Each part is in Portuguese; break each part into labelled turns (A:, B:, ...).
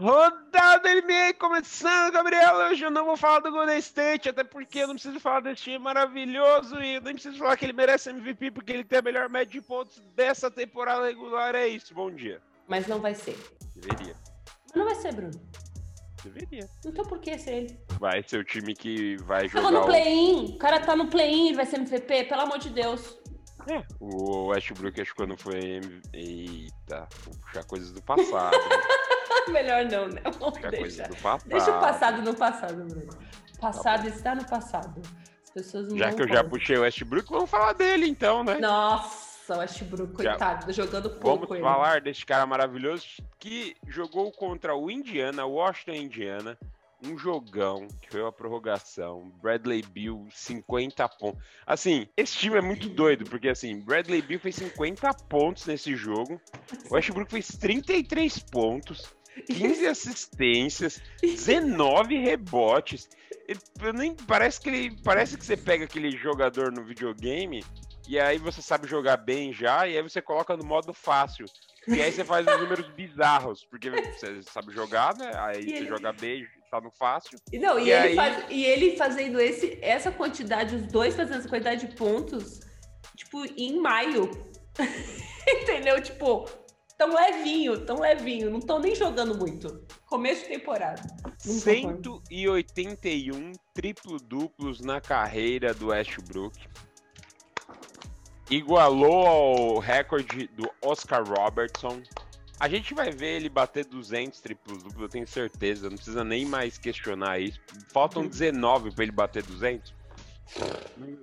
A: Rodada NBA começando, Gabriel. Hoje eu não vou falar do Golden State, até porque eu não preciso falar desse time maravilhoso e nem preciso falar que ele merece MVP porque ele tem a melhor média de pontos dessa temporada regular. É isso, bom dia.
B: Mas não vai ser.
A: Deveria.
B: Mas não vai ser, Bruno.
A: Deveria.
B: Então por que ser ele?
A: Vai ser o time que vai jogar.
B: Tava no play-in. O cara tá no play-in, vai ser MVP, pelo amor de Deus.
A: É, o Westbrook acho que quando foi. Eita, vou puxar coisas do passado.
B: Melhor não, né? Vamos deixar. Deixa o passado no passado, Bruno. Passado está no passado. As pessoas não
A: Já que eu já puxei o Westbrook, vamos falar dele então, né?
B: Nossa, o Westbrook,
A: Já-
B: coitado, jogando
A: Vamos
B: pouco ele.
A: falar desse cara maravilhoso que jogou contra o Indiana, Washington Indiana, um jogão, que foi uma prorrogação. Bradley Bill, 50 pontos. Assim, esse time é muito doido, porque assim, Bradley Bill fez 50 pontos nesse jogo, Westbrook fez 33 pontos, 15 assistências, 19 rebotes. Ele, nem, parece que ele. Parece que você pega aquele jogador no videogame e aí você sabe jogar bem já, e aí você coloca no modo fácil. E aí você faz os números bizarros, porque você sabe jogar, né? Aí
B: E
A: você
B: ele-
A: joga bem, tá no fácil.
B: E Não, e,
A: E
B: ele
A: aí-
B: faz- e ele fazendo esse, essa quantidade, os dois fazendo essa quantidade de pontos, tipo, em maio. Entendeu? Tipo, tão levinho, tão levinho. Não estão nem jogando muito. Começo de temporada. Não concordo.
A: 181 triplo-duplos na carreira do Westbrook. Igualou ao recorde do Oscar Robertson. A gente vai ver ele bater 200 triplos-duplos, eu tenho certeza. Não precisa nem mais questionar isso. Faltam 19 para ele bater 200.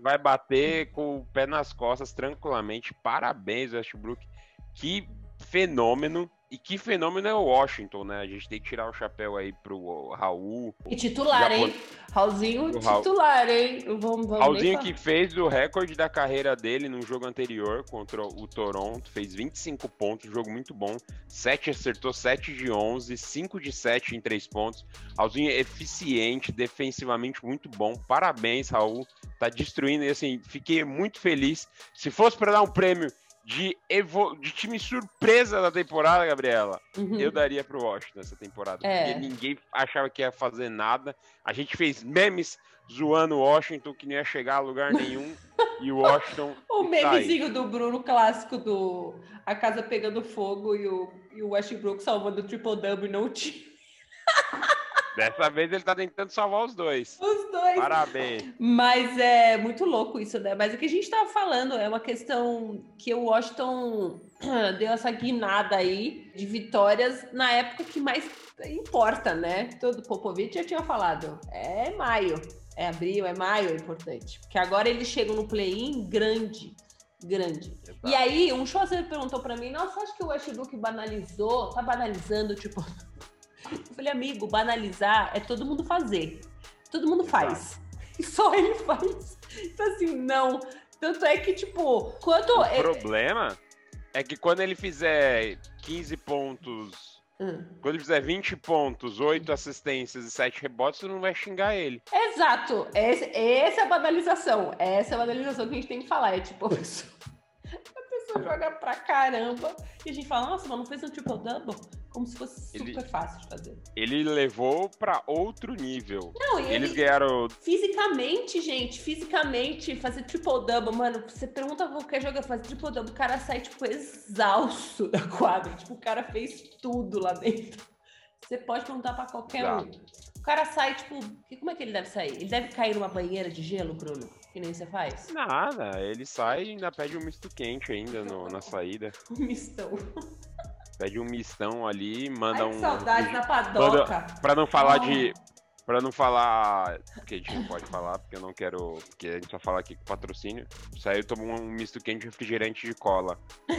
A: Vai bater com o pé nas costas tranquilamente. Parabéns, Westbrook. Que fenômeno. E que fenômeno é o Washington, né? A gente tem que tirar o chapéu aí pro Raul,
B: E titular, hein? Raulzinho, titular, hein? Vamos, vamos
A: Raulzinho que fez o recorde da carreira dele no jogo anterior contra o Toronto, fez 25 pontos, jogo muito bom. 7 acertou 7 de 11, 5 de 7 em 3 pontos. Raulzinho é eficiente, defensivamente muito bom. Parabéns, Raul. Tá destruindo e assim, fiquei muito feliz. Se fosse para dar um prêmio de, evo... de time surpresa da temporada, Gabriela,
B: Uhum.
A: eu daria pro Washington essa temporada.
B: É.
A: Porque ninguém achava que ia fazer nada. A gente fez memes zoando o Washington que não ia chegar a lugar nenhum. e o Washington.
B: O
A: aí.
B: memezinho do Bruno clássico do A Casa Pegando Fogo e o, e o Westbrook salvando o Triple Double e não o time.
A: Dessa vez ele tá tentando salvar os dois.
B: Os dois.
A: Parabéns.
B: Mas é muito louco isso, né? Mas o que a gente tava falando é uma questão que o Washington deu essa guinada aí de vitórias na época que mais importa, né? Todo Popovich já tinha falado. É maio, é abril, é maio, é importante. Porque agora eles chegam no play-in grande, grande. E aí, um Schwarzer perguntou pra mim, nossa, acho que o Westbrook banalizou, tá banalizando, tipo... Eu falei, amigo, banalizar é todo mundo fazer. Todo mundo faz. E só ele faz. Então, assim, não. Tanto é que, tipo, quanto.
A: O
B: é-
A: problema é que quando ele fizer 15 pontos.
B: Hum.
A: Quando ele fizer 20 pontos, 8 assistências e 7 rebotes, você não vai xingar ele.
B: Exato. Esse, essa é a banalização. Essa é a banalização que a gente tem que falar. É tipo, a pessoa, a joga pra caramba e a gente fala, nossa, mas não fez um triple-double? Como se fosse
A: Ele-
B: super fácil de fazer.
A: Ele levou pra outro nível.
B: Não, e
A: Eles
B: ele,
A: ganharam
B: Fisicamente, gente, fisicamente, fazer triple-double, mano, você pergunta qualquer jogador fazer triple-double, o cara sai, tipo, exausto da quadra. Tipo, o cara fez tudo lá dentro. Você pode perguntar pra qualquer um. O cara sai, tipo, como é que ele deve sair? Ele deve cair numa banheira de gelo, Bruno? Que nem você faz?
A: Nada, ele sai e ainda pede um misto quente ainda no- na saída.
B: Um mistão.
A: Pede um mistão ali, manda
B: Ai,
A: um.
B: que saudade da padoca.
A: Pra não falar de. Pra não falar. Que a gente não pode falar, porque eu não quero. Porque a gente só fala aqui com patrocínio. Saiu tomou um misto quente refrigerante de cola.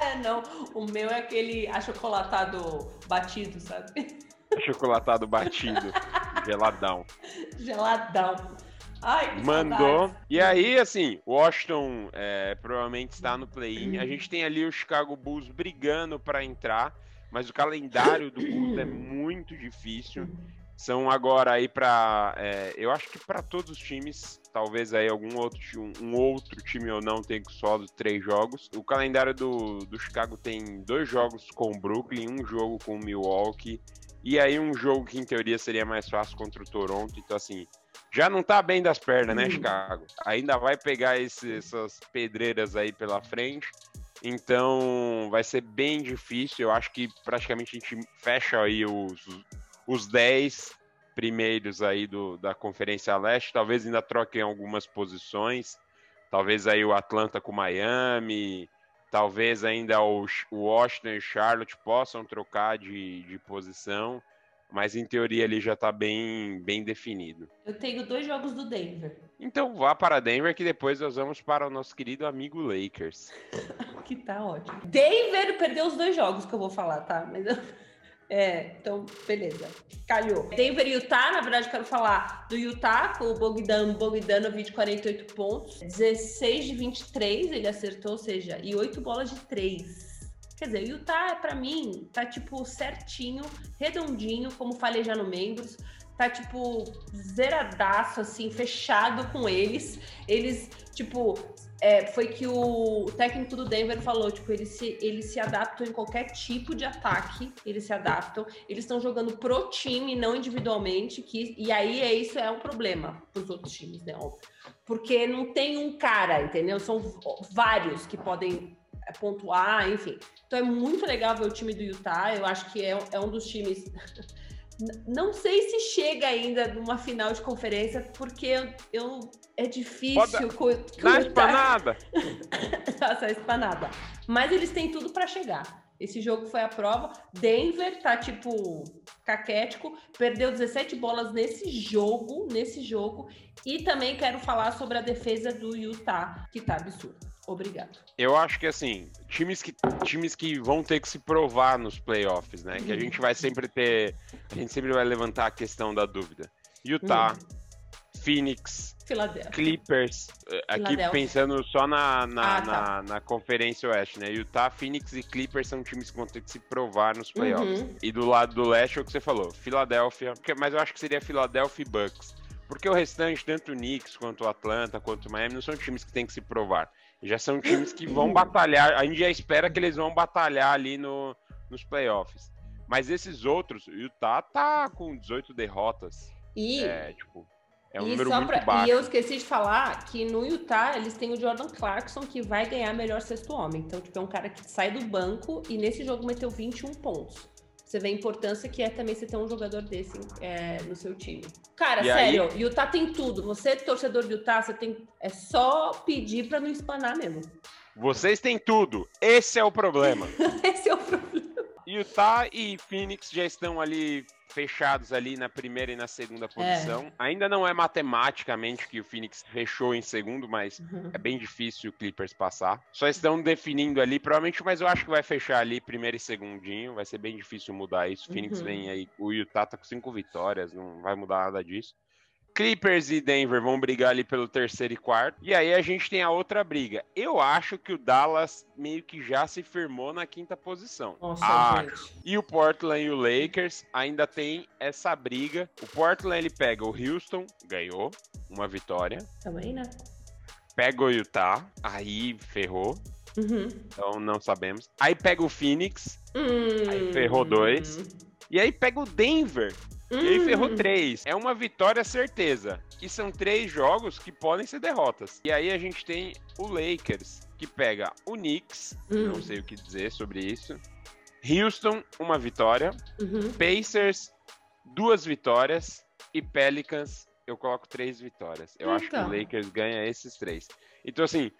B: É, não. O meu é aquele achocolatado batido, sabe?
A: Chocolatado batido. geladão.
B: Geladão. Ai,
A: Mandou. E aí, assim, Washington é, provavelmente está no play-in. A gente tem ali o Chicago Bulls brigando para entrar, mas o calendário do Bulls é muito difícil. são agora aí para, é, eu acho que para todos os times, talvez aí algum outro um, um outro time ou não tenha só três jogos. O calendário do, do Chicago tem dois jogos com o Brooklyn, um jogo com o Milwaukee e aí um jogo que em teoria seria mais fácil contra o Toronto. Então assim, já não tá bem das pernas, né, Chicago? Ainda vai pegar esse, essas pedreiras aí pela frente. Então vai ser bem difícil. Eu acho que praticamente a gente fecha aí os, os 10 primeiros aí do, da Conferência Leste. Talvez ainda troquem algumas posições. Talvez aí o Atlanta com Miami. Talvez ainda o, o Washington e Charlotte possam trocar de, de posição mas em teoria ele já tá bem, bem definido.
B: Eu tenho dois jogos do Denver.
A: Então vá para Denver que depois nós vamos para o nosso querido amigo Lakers.
B: que tá ótimo. Denver perdeu os dois jogos que eu vou falar, tá? Mas eu... É, então, beleza. Calhou. Denver e Utah, na verdade, quero falar do Utah, com o Bogdan Bogdanovic, 48 pontos. 16 de 23 ele acertou, ou seja, e 8 bolas de 3. Quer dizer, o Utah, para mim, tá tipo certinho, redondinho, como falei já no Membros. Tá tipo zeradaço, assim, fechado com eles. Eles, tipo, é, foi que o, técnico do Denver falou, tipo, eles se, eles se adaptam em qualquer tipo de ataque, eles se adaptam, eles estão jogando pro time, não individualmente, que, e aí é isso é um problema pros outros times, né. Porque não tem um cara, entendeu? São vários que podem pontuar, enfim. Então é muito legal ver o time do Utah. Eu acho que é, é um dos times. Não sei se chega ainda numa final de conferência, porque eu, eu é difícil.
A: Pode... Na espanada!
B: Nossa, espanada. Mas eles têm tudo para chegar. Esse jogo foi a prova. Denver tá tipo caquético, perdeu 17 bolas nesse jogo, nesse jogo. E também quero falar sobre a defesa do Utah, que tá absurda. Obrigado.
A: Eu acho que assim, times que, times que vão ter que se provar nos playoffs, né? Uhum. Que a uhum. gente vai sempre ter. A gente sempre vai levantar a questão da dúvida. Utah, uhum. Phoenix, Clippers. Eh, aqui pensando só na, na, ah, tá. na, na, Conferência Oeste, né? Utah, Phoenix e Clippers são times que vão ter que se provar nos playoffs. Uhum. E do lado do leste é o que você falou, Filadélfia, mas eu acho que seria Philadelphia e Bucks. Porque o restante, tanto o Knicks quanto o Atlanta, quanto o Miami, não são times que têm que se provar. Já são times que vão batalhar. A gente já espera que eles vão batalhar ali no, nos playoffs. Mas esses outros, o Utah tá com 18 derrotas.
B: E,
A: é, tipo, é um número muito pra, baixo.
B: E eu esqueci de falar que no Utah eles têm o Jordan Clarkson que vai ganhar melhor sexto homem. Então, tipo, é um cara que sai do banco e nesse jogo meteu 21 pontos. Você vê a importância que é também você ter um jogador desse é, no seu time. Cara, e sério, aí... Utah tem tudo. Você, torcedor de Utah, você tem. É só pedir para não espanar mesmo.
A: Vocês têm tudo. Esse é o problema.
B: Esse é o problema.
A: Utah e Phoenix já estão ali fechados ali na primeira e na segunda é. posição. É. Ainda não é matematicamente que o Phoenix fechou em segundo, mas uhum. é bem difícil o Clippers passar. Só estão definindo ali, provavelmente, mas eu acho que vai fechar ali primeiro e segundinho. Vai ser bem difícil mudar isso. O Phoenix uhum. vem aí, o Utah tá com cinco vitórias, não vai mudar nada disso. Clippers e Denver vão brigar ali pelo terceiro e quarto. E aí a gente tem a outra briga. Eu acho que o Dallas meio que já se firmou na quinta posição.
B: Nossa, ah,
A: E o Portland e o Lakers ainda tem essa briga. O Portland ele pega o Houston, ganhou uma vitória.
B: Também, né?
A: Pega o Utah, aí ferrou.
B: Uhum.
A: Então não sabemos. Aí pega o Phoenix,
B: hum...
A: aí ferrou dois. E aí pega o Denver, e aí ferrou hum. três. É uma vitória certeza. E são três jogos que podem ser derrotas. E aí a gente tem o Lakers, que pega o Knicks, não hum. sei o que dizer sobre isso. Houston, uma vitória.
B: Uhum.
A: Pacers, duas vitórias. E Pelicans, eu coloco três vitórias. Eu então. acho que o então. Lakers ganha esses três. Então, assim,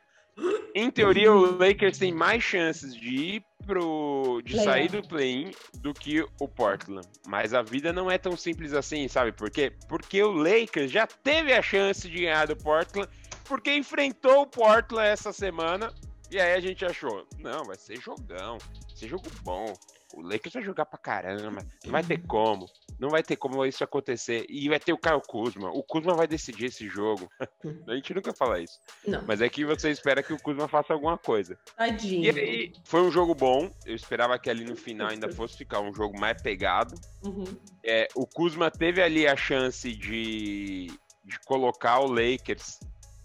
A: em teoria, o Lakers tem mais chances de ir pro. de play sair do play-in do que o Portland. Mas a vida não é tão simples assim, sabe por quê? Porque o Lakers já teve a chance de ganhar do Portland, porque enfrentou o Portland essa semana. E aí a gente achou, não, vai ser jogão, vai ser jogo bom. O Lakers vai jogar pra caramba, não vai ter como. Não vai ter como isso acontecer. E vai ter o Caio Kuzma. O Kuzma vai decidir esse jogo. a gente nunca fala isso. Não. Mas é que você espera que o Kuzma faça alguma coisa.
B: Tadinho.
A: E aí, foi um jogo bom. Eu esperava que ali no final ainda fosse ficar um jogo mais pegado. Uhum. É, o Kuzma teve ali a chance de, de colocar o Lakers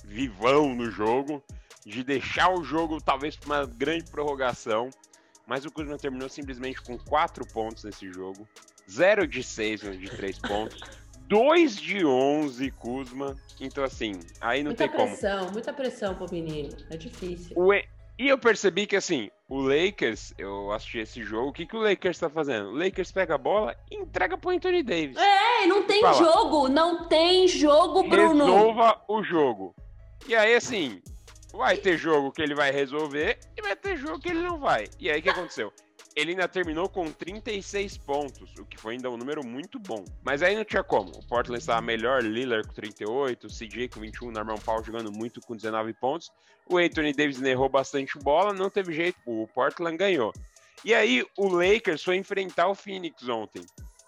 A: vivão no jogo, de deixar o jogo talvez para uma grande prorrogação. Mas o Kuzma terminou simplesmente com 4 pontos nesse jogo. 0 de 6 de 3 pontos. 2 de 11, Kuzma. Então, assim, aí não
B: muita
A: tem
B: pressão,
A: como.
B: Muita pressão, muita pressão pro menino. É difícil.
A: E... E eu percebi que, assim, o Lakers, eu assisti esse jogo, o que, que o Lakers tá fazendo? O Lakers pega a bola e entrega pro Anthony Davis.
B: É, não tem jogo, não tem jogo, Bruno.
A: Resolva o jogo. E aí, assim, vai ter jogo que ele vai resolver e vai ter jogo que ele não vai. E aí, o que aconteceu? Ele ainda terminou com 36 pontos, o que foi ainda um número muito bom. Mas aí não tinha como. O Portland estava melhor, Lillard com 38, CJ com 21, Norman Powell jogando muito com 19 pontos. O Anthony Davis errou bastante bola, não teve jeito, o Portland ganhou. E aí o Lakers foi enfrentar o Phoenix ontem.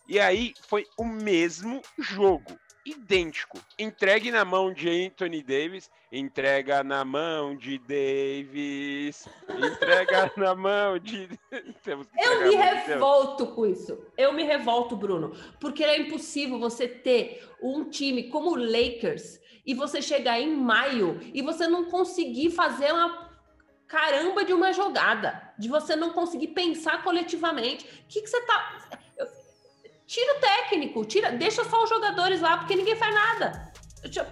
A: E aí foi o mesmo jogo idêntico. Entregue na mão de Anthony Davis, entrega na mão de Davis, entrega na mão de.
B: Eu me revolto com isso. Eu me revolto, Bruno, porque é impossível você ter um time como o Lakers e você chegar em maio e você não conseguir fazer uma caramba de uma jogada, de você não conseguir pensar coletivamente. O que, que você tá Tira o técnico, tira, deixa só os jogadores lá, porque ninguém faz nada.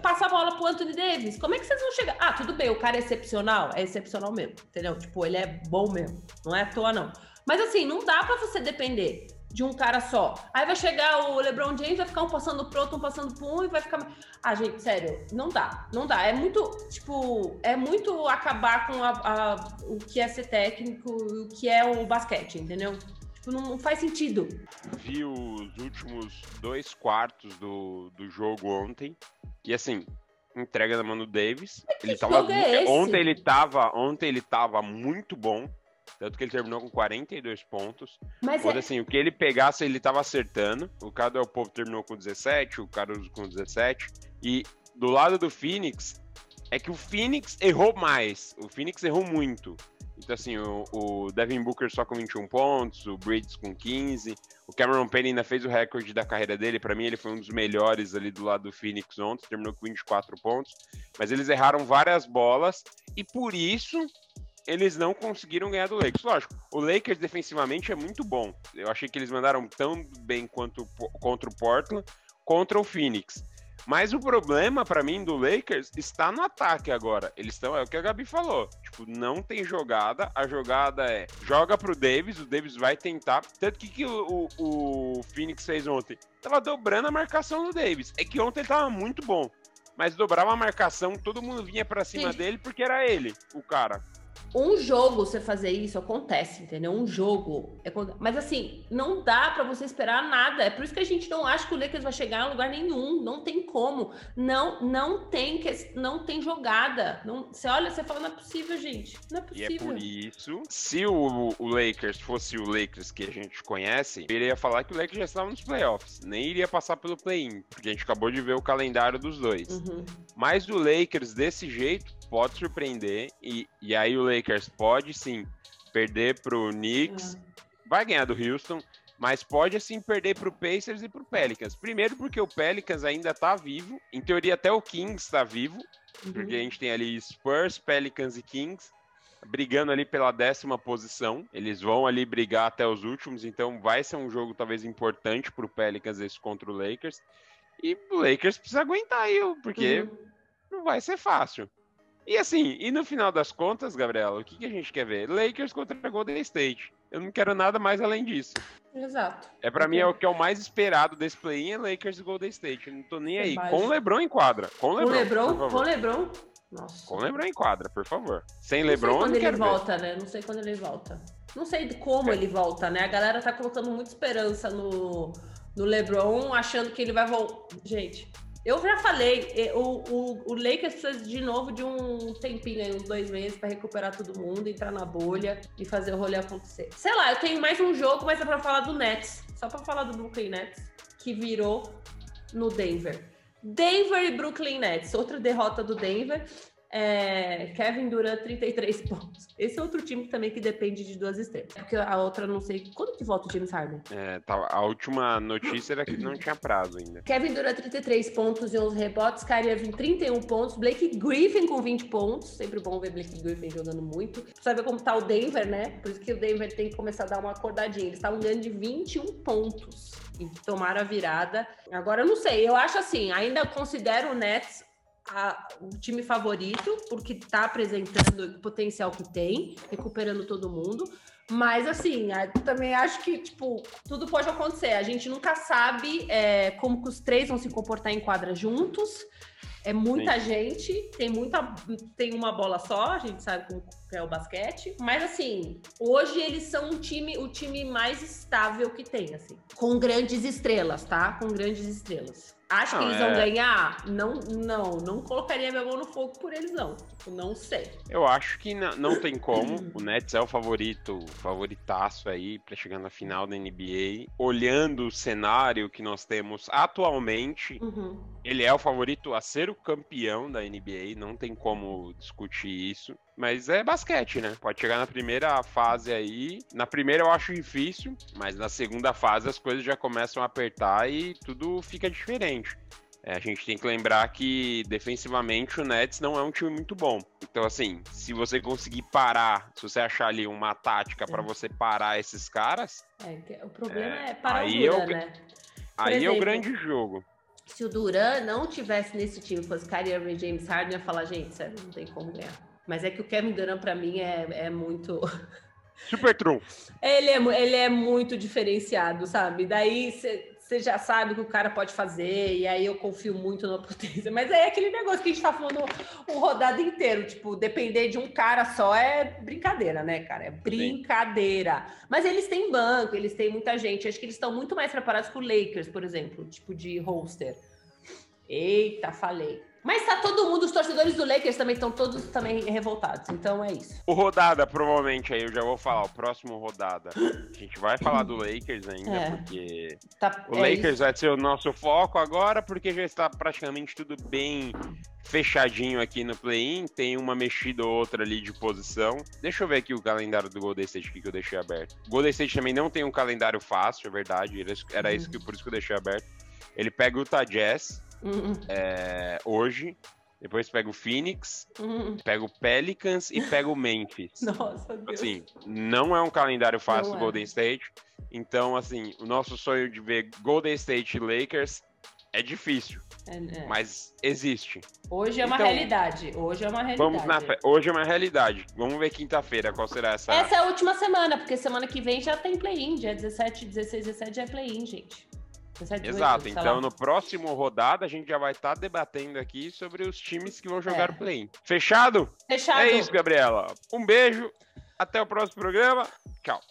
B: Passa a bola pro Anthony Davis. Como é que vocês vão chegar? Ah, tudo bem, o cara é excepcional, é excepcional mesmo, entendeu? Tipo, ele é bom mesmo, não é à toa, não. Mas assim, não dá para você depender de um cara só. Aí vai chegar o LeBron James, vai ficar um passando pro outro, um passando pro um e vai ficar. Ah, gente, sério, não dá, não dá. É muito, tipo, é muito acabar com a, a, o que é ser técnico, o que é o basquete, entendeu? Não faz sentido.
A: Vi os últimos dois quartos do, do jogo ontem. E assim, entrega na mão do Davis. Ele tava, é ontem ele tava, ontem ele tava muito bom. Tanto que ele terminou com 42 pontos. Mas Quando, é... assim, o que ele pegasse, ele tava acertando. O Cadel Povo terminou com 17, o Caruso com 17. E do lado do Phoenix, é que o Phoenix errou mais. O Phoenix errou muito. Então, assim, o, o, Devin Booker só com 21 pontos, o Bridges com 15. O Cameron Payne ainda fez o recorde da carreira dele. Para mim, ele foi um dos melhores ali do lado do Phoenix ontem, terminou com 24 pontos. Mas eles erraram várias bolas e por isso eles não conseguiram ganhar do Lakers. Lógico, o Lakers defensivamente é muito bom. Eu achei que eles mandaram tão bem quanto contra o Portland, contra o Phoenix. Mas o problema para mim do Lakers está no ataque agora. Eles estão, é o que a Gabi falou. Tipo, não tem jogada. A jogada é joga pro Davis, o Davis vai tentar. Tanto que, que o, o, o Phoenix fez ontem? Tava dobrando a marcação do Davis. É que ontem ele tava muito bom. Mas dobrava a marcação, todo mundo vinha para cima Sim. dele porque era ele, o cara
B: um jogo você fazer isso acontece, entendeu? Um jogo. É... Mas assim, não dá para você esperar nada. É por isso que a gente não acha que o Lakers vai chegar a lugar nenhum. Não tem como. Não, não tem que, não tem jogada. Não, você olha, você fala, não é possível, gente. Não é possível.
A: E é por isso, se o, o Lakers fosse o Lakers que a gente conhece, eu iria falar que o Lakers já estava nos playoffs. Nem iria passar pelo play-in, porque a gente acabou de ver o calendário dos dois. Uhum. Mas o Lakers desse jeito pode surpreender e, e aí o Lakers pode sim perder pro Knicks, uhum. vai ganhar do Houston, mas pode assim perder pro Pacers e pro Pelicans. Primeiro porque o Pelicans ainda tá vivo, em teoria até o Kings tá vivo, uhum. porque a gente tem ali Spurs, Pelicans e Kings brigando ali pela décima posição. Eles vão ali brigar até os últimos, então vai ser um jogo talvez importante pro Pelicans esse contra o Lakers. E o Lakers precisa aguentar aí, porque uhum. não vai ser fácil. E assim, e no final das contas, Gabriela, o que, que a gente quer ver? Lakers contra Golden State. Eu não quero nada mais além disso.
B: Exato.
A: É para mim é o que é o mais esperado desse play-in é Lakers e Golden State. Eu não tô nem aí. Com o LeBron em quadra. Com o LeBron.
B: LeBron com o LeBron.
A: Nossa. Com o LeBron em quadra, por favor. Sem não LeBron, sei quando
B: ele volta, ver. né? Não sei quando ele volta. Não sei como é. ele volta, né? A galera tá colocando muita esperança no, no LeBron, achando que ele vai voltar. Gente, eu já falei, o, o, o Lakers precisa de novo de um tempinho aí, uns dois meses, para recuperar todo mundo, entrar na bolha e fazer o rolê acontecer. Sei lá, eu tenho mais um jogo, mas é pra falar do Nets. Só pra falar do Brooklyn Nets. que virou no Denver. Denver e Brooklyn Nets, outra derrota do Denver. É, Kevin Durant, 33 pontos. Esse é outro time também que depende de duas estrelas. Porque a outra, não sei. Quando que volta o James Harden?
A: É, tá, a última notícia era que não tinha prazo ainda.
B: Kevin Durant, 33 pontos e 11 rebotes. Kyrie Irving, 31 pontos. Blake Griffin com 20 pontos. Sempre bom ver Blake Griffin jogando muito. Precisa ver como tá o Denver, né? Por isso que o Denver tem que começar a dar uma acordadinha. Eles estavam ganhando de 21 pontos e tomaram a virada. Agora, eu não sei. Eu acho assim, ainda considero o Nets a, o time favorito, porque está apresentando o potencial que tem, recuperando todo mundo. Mas assim, também acho que, tipo, tudo pode acontecer. A gente nunca sabe é, como que os três vão se comportar em quadra juntos. É muita Sim. gente, tem muita, tem uma bola só, a gente sabe como é o basquete. Mas assim, hoje eles são um time, o time mais estável que tem, assim, com grandes estrelas, tá? Com grandes estrelas. Acho que eles vão é... ganhar? Não, não, não colocaria minha mão no fogo por eles, não. Tipo, não sei.
A: Eu acho que não tem como. o Nets é o favorito, favoritaço aí para chegar na final da NBA. Olhando o cenário que nós temos atualmente, uhum. ele é o favorito a ser o campeão da NBA. Não tem como discutir isso. Mas é basquete, né? Pode chegar na primeira fase aí. Na primeira eu acho difícil, mas na segunda fase as coisas já começam a apertar e tudo fica diferente. É, a gente tem que lembrar que defensivamente o Nets não é um time muito bom. Então, assim, se você conseguir parar, se você achar ali uma tática para você parar esses caras.
B: É, o problema é, é parar aí o Duran, é o, né?
A: aí exemplo, é o grande jogo.
B: Se o Duran não tivesse nesse time, fosse Kyrie Irving James Harden, ia falar, gente, sério, não tem como ganhar. Mas é que o Kevin Durant, para mim, é, é muito.
A: Super true.
B: Ele é, ele é muito diferenciado, sabe? Daí você já sabe o que o cara pode fazer, e aí eu confio muito na potência. Mas é aquele negócio que a gente tá falando o rodado inteiro. Tipo, depender de um cara só é brincadeira, né, cara? É brincadeira. Sim. Mas eles têm banco, eles têm muita gente. Acho que eles estão muito mais preparados que o Lakers, por exemplo, tipo de roster. Eita, falei. Mas tá todo mundo, os torcedores do Lakers também estão todos também revoltados. Então é isso.
A: O rodada, provavelmente, aí eu já vou falar, o próximo rodada. A gente vai falar do Lakers ainda, é. porque tá, o é Lakers isso. vai ser o nosso foco agora, porque já está praticamente tudo bem fechadinho aqui no play-in. Tem uma mexida ou outra ali de posição. Deixa eu ver aqui o calendário do Golden State que eu deixei aberto. O Golden State também não tem um calendário fácil, é verdade. Era isso que, por isso que eu deixei aberto. Ele pega o Utah Jazz, Uhum. É, hoje. Depois pega o Phoenix, uhum. pega o Pelicans e pega o Memphis.
B: Nossa, Deus.
A: Assim, não é um calendário fácil do é. Golden State. Então, assim, o nosso sonho de ver Golden State e Lakers é difícil. É, é. Mas existe.
B: Hoje é uma então, realidade. Hoje é uma realidade.
A: Vamos na, hoje é uma realidade. Vamos ver quinta-feira qual será essa.
B: Essa é a última semana, porque semana que vem já tem play-in. Dia 17, 16, 17 já é play-in, gente.
A: Exato, então no próximo rodada a gente já vai estar tá debatendo aqui sobre os times que vão jogar é. o play-in. Fechado?
B: Fechado.
A: É isso, Gabriela. Um beijo, até o próximo programa. Tchau.